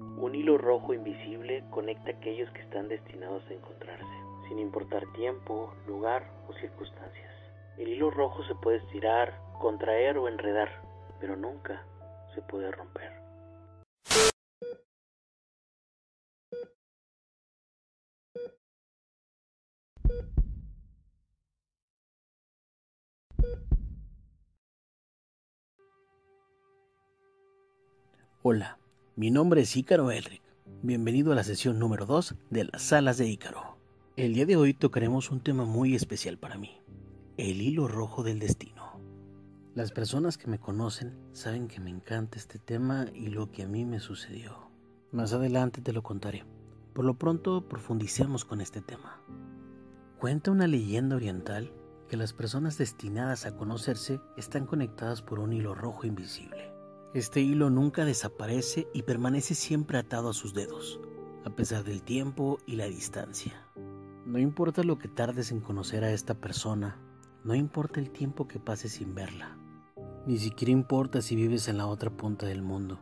Un hilo rojo invisible conecta a aquellos que están destinados a encontrarse, sin importar tiempo, lugar o circunstancias. El hilo rojo se puede estirar, contraer o enredar, pero nunca se puede romper. Hola, mi nombre es Ícaro Elric. Bienvenido a la sesión número 2 de las salas de Ícaro. El día de hoy tocaremos un tema muy especial para mí, el hilo rojo del destino. Las personas que me conocen saben que me encanta este tema y lo que a mí me sucedió. Más adelante te lo contaré. Por lo pronto profundicemos con este tema. Cuenta una leyenda oriental que las personas destinadas a conocerse están conectadas por un hilo rojo invisible. Este hilo nunca desaparece y permanece siempre atado a sus dedos, a pesar del tiempo y la distancia. No importa lo que tardes en conocer a esta persona, no importa el tiempo que pases sin verla, ni siquiera importa si vives en la otra punta del mundo.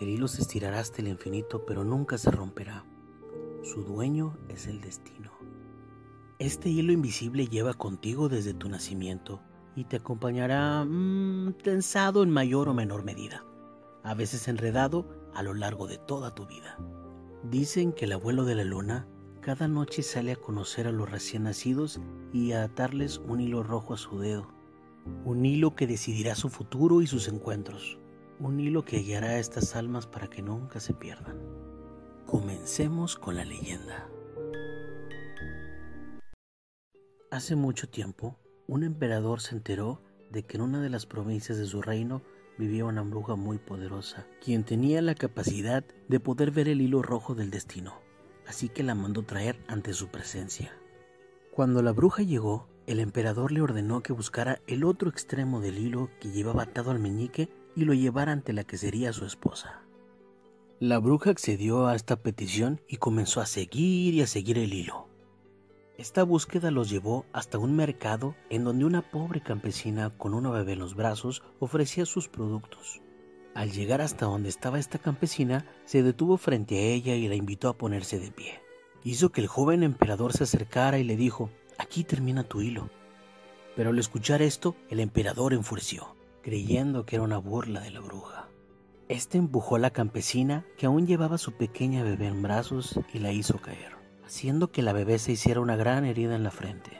El hilo se estirará hasta el infinito, pero nunca se romperá. Su dueño es el destino. Este hilo invisible lleva contigo desde tu nacimiento y te acompañará mm, tensado en mayor o menor medida, a veces enredado a lo largo de toda tu vida. Dicen que el abuelo de la luna cada noche sale a conocer a los recién nacidos y a atarles un hilo rojo a su dedo, un hilo que decidirá su futuro y sus encuentros, un hilo que guiará a estas almas para que nunca se pierdan. Comencemos con la leyenda. Hace mucho tiempo, un emperador se enteró de que en una de las provincias de su reino vivía una bruja muy poderosa, quien tenía la capacidad de poder ver el hilo rojo del destino, así que la mandó traer ante su presencia. Cuando la bruja llegó, el emperador le ordenó que buscara el otro extremo del hilo que llevaba atado al meñique y lo llevara ante la que sería su esposa. La bruja accedió a esta petición y comenzó a seguir y a seguir el hilo. Esta búsqueda los llevó hasta un mercado en donde una pobre campesina con una bebé en los brazos ofrecía sus productos. Al llegar hasta donde estaba esta campesina, se detuvo frente a ella y la invitó a ponerse de pie. Hizo que el joven emperador se acercara y le dijo, aquí termina tu hilo. Pero al escuchar esto, el emperador enfureció, creyendo que era una burla de la bruja. Este empujó a la campesina, que aún llevaba su pequeña bebé en brazos, y la hizo caer haciendo que la bebé se hiciera una gran herida en la frente.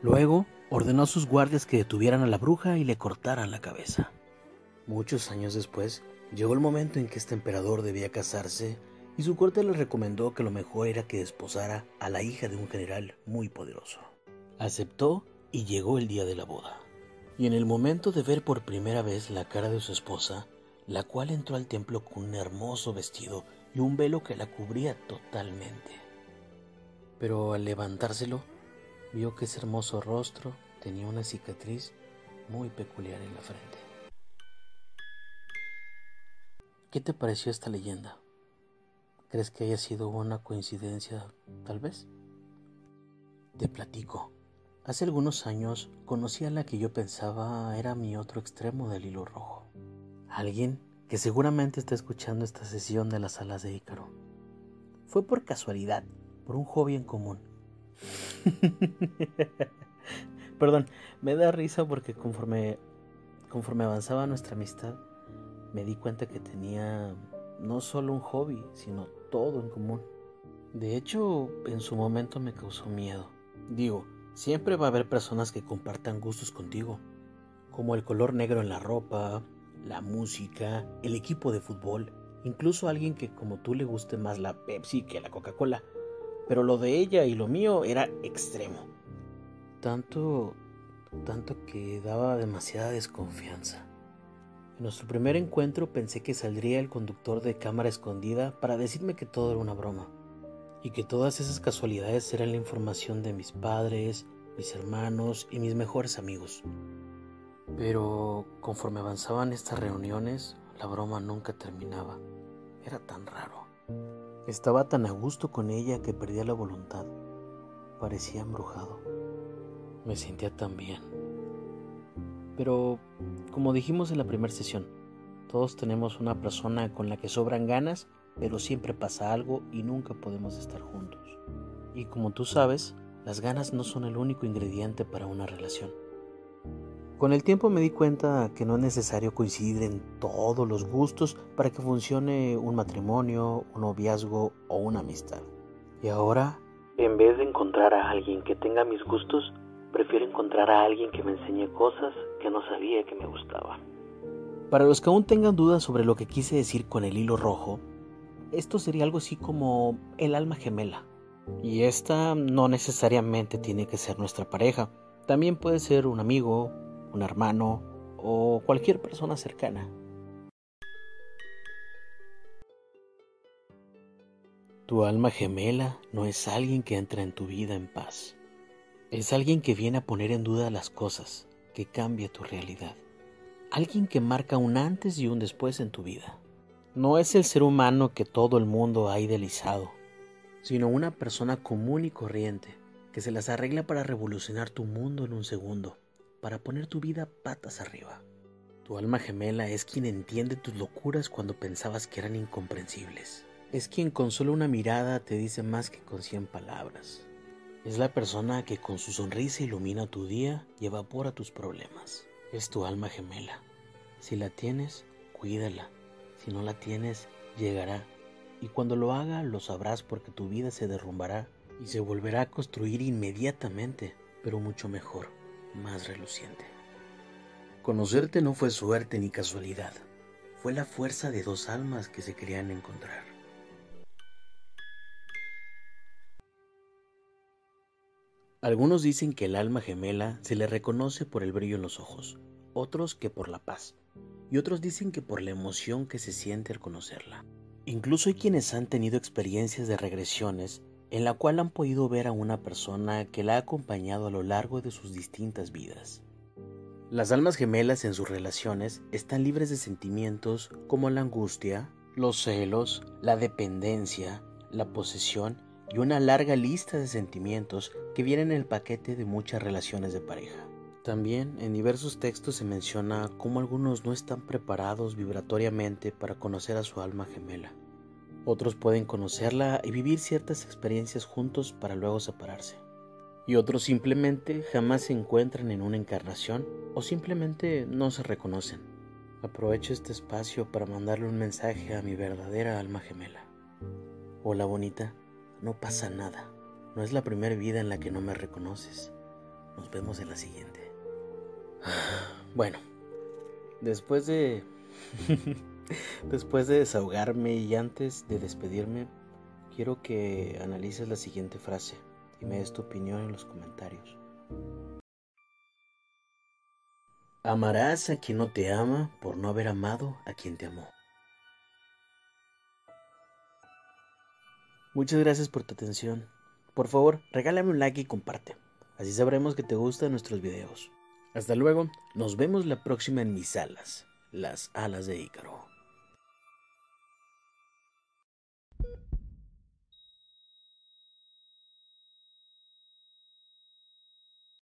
Luego ordenó a sus guardias que detuvieran a la bruja y le cortaran la cabeza. Muchos años después, llegó el momento en que este emperador debía casarse y su corte le recomendó que lo mejor era que desposara a la hija de un general muy poderoso. Aceptó y llegó el día de la boda. Y en el momento de ver por primera vez la cara de su esposa, la cual entró al templo con un hermoso vestido y un velo que la cubría totalmente pero al levantárselo vio que ese hermoso rostro tenía una cicatriz muy peculiar en la frente. ¿Qué te pareció esta leyenda? ¿Crees que haya sido una coincidencia, tal vez? Te platico. Hace algunos años conocí a la que yo pensaba era mi otro extremo del hilo rojo. Alguien que seguramente está escuchando esta sesión de las alas de Ícaro. Fue por casualidad por un hobby en común. Perdón, me da risa porque conforme, conforme avanzaba nuestra amistad, me di cuenta que tenía no solo un hobby, sino todo en común. De hecho, en su momento me causó miedo. Digo, siempre va a haber personas que compartan gustos contigo, como el color negro en la ropa, la música, el equipo de fútbol, incluso alguien que como tú le guste más la Pepsi que la Coca-Cola pero lo de ella y lo mío era extremo. Tanto, tanto que daba demasiada desconfianza. En nuestro primer encuentro pensé que saldría el conductor de cámara escondida para decirme que todo era una broma y que todas esas casualidades eran la información de mis padres, mis hermanos y mis mejores amigos. Pero conforme avanzaban estas reuniones, la broma nunca terminaba. Era tan raro. Estaba tan a gusto con ella que perdía la voluntad. Parecía embrujado. Me sentía tan bien. Pero, como dijimos en la primera sesión, todos tenemos una persona con la que sobran ganas pero siempre pasa algo y nunca podemos estar juntos. Y como tú sabes, las ganas no son el único ingrediente para una relación. Con el tiempo me di cuenta que no es necesario coincidir en todos los gustos para que funcione un matrimonio, un noviazgo o una amistad. Y ahora, en vez de encontrar a alguien que tenga mis gustos, prefiero encontrar a alguien que me enseñe cosas que no sabía que me gustaban. Para los que aún tengan dudas sobre lo que quise decir con el hilo rojo, esto sería algo así como el alma gemela. Y esta no necesariamente tiene que ser nuestra pareja. También puede ser un amigo, un hermano o cualquier persona cercana. Tu alma gemela no es alguien que entra en tu vida en paz. Es alguien que viene a poner en duda las cosas, que cambia tu realidad. Alguien que marca un antes y un después en tu vida. No es el ser humano que todo el mundo ha idealizado, sino una persona común y corriente que se las arregla para revolucionar tu mundo en un segundo para poner tu vida patas arriba. Tu alma gemela es quien entiende tus locuras cuando pensabas que eran incomprensibles. Es quien con solo una mirada te dice más que con cien palabras. Es la persona que con su sonrisa ilumina tu día y evapora tus problemas. Es tu alma gemela. Si la tienes, cuídala. Si no la tienes, llegará. Y cuando lo haga, lo sabrás porque tu vida se derrumbará y se volverá a construir inmediatamente, pero mucho mejor más reluciente. Conocerte no fue suerte ni casualidad, fue la fuerza de dos almas que se querían encontrar. Algunos dicen que el alma gemela se le reconoce por el brillo en los ojos, otros que por la paz, y otros dicen que por la emoción que se siente al conocerla. Incluso hay quienes han tenido experiencias de regresiones en la cual han podido ver a una persona que la ha acompañado a lo largo de sus distintas vidas. Las almas gemelas en sus relaciones están libres de sentimientos como la angustia, los celos, la dependencia, la posesión y una larga lista de sentimientos que vienen en el paquete de muchas relaciones de pareja. También en diversos textos se menciona cómo algunos no están preparados vibratoriamente para conocer a su alma gemela otros pueden conocerla y vivir ciertas experiencias juntos para luego separarse. Y otros simplemente jamás se encuentran en una encarnación o simplemente no se reconocen. Aprovecho este espacio para mandarle un mensaje a mi verdadera alma gemela. Hola bonita, no pasa nada. No es la primera vida en la que no me reconoces. Nos vemos en la siguiente. Bueno, después de Después de desahogarme y antes de despedirme, quiero que analices la siguiente frase y me des tu opinión en los comentarios. Amarás a quien no te ama por no haber amado a quien te amó. Muchas gracias por tu atención. Por favor, regálame un like y comparte. Así sabremos que te gustan nuestros videos. Hasta luego, nos vemos la próxima en mis alas, las alas de Ícaro.